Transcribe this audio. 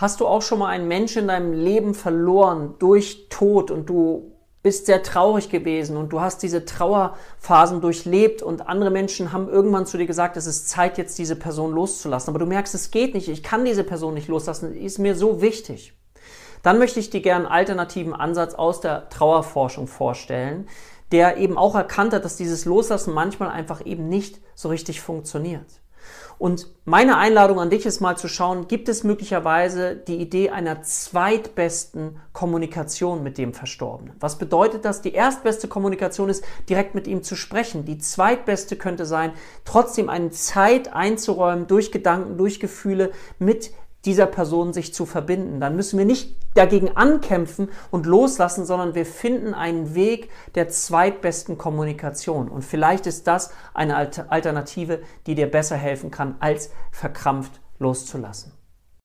Hast du auch schon mal einen Menschen in deinem Leben verloren durch Tod und du bist sehr traurig gewesen und du hast diese Trauerphasen durchlebt und andere Menschen haben irgendwann zu dir gesagt, es ist Zeit, jetzt diese Person loszulassen. Aber du merkst, es geht nicht, ich kann diese Person nicht loslassen, die ist mir so wichtig. Dann möchte ich dir gerne einen alternativen Ansatz aus der Trauerforschung vorstellen, der eben auch erkannt hat, dass dieses Loslassen manchmal einfach eben nicht so richtig funktioniert. Und meine Einladung an dich ist mal zu schauen, gibt es möglicherweise die Idee einer zweitbesten Kommunikation mit dem Verstorbenen? Was bedeutet das? Die erstbeste Kommunikation ist, direkt mit ihm zu sprechen. Die zweitbeste könnte sein, trotzdem eine Zeit einzuräumen, durch Gedanken, durch Gefühle mit dieser Person sich zu verbinden. Dann müssen wir nicht dagegen ankämpfen und loslassen, sondern wir finden einen Weg der zweitbesten Kommunikation. Und vielleicht ist das eine Alternative, die dir besser helfen kann, als verkrampft loszulassen.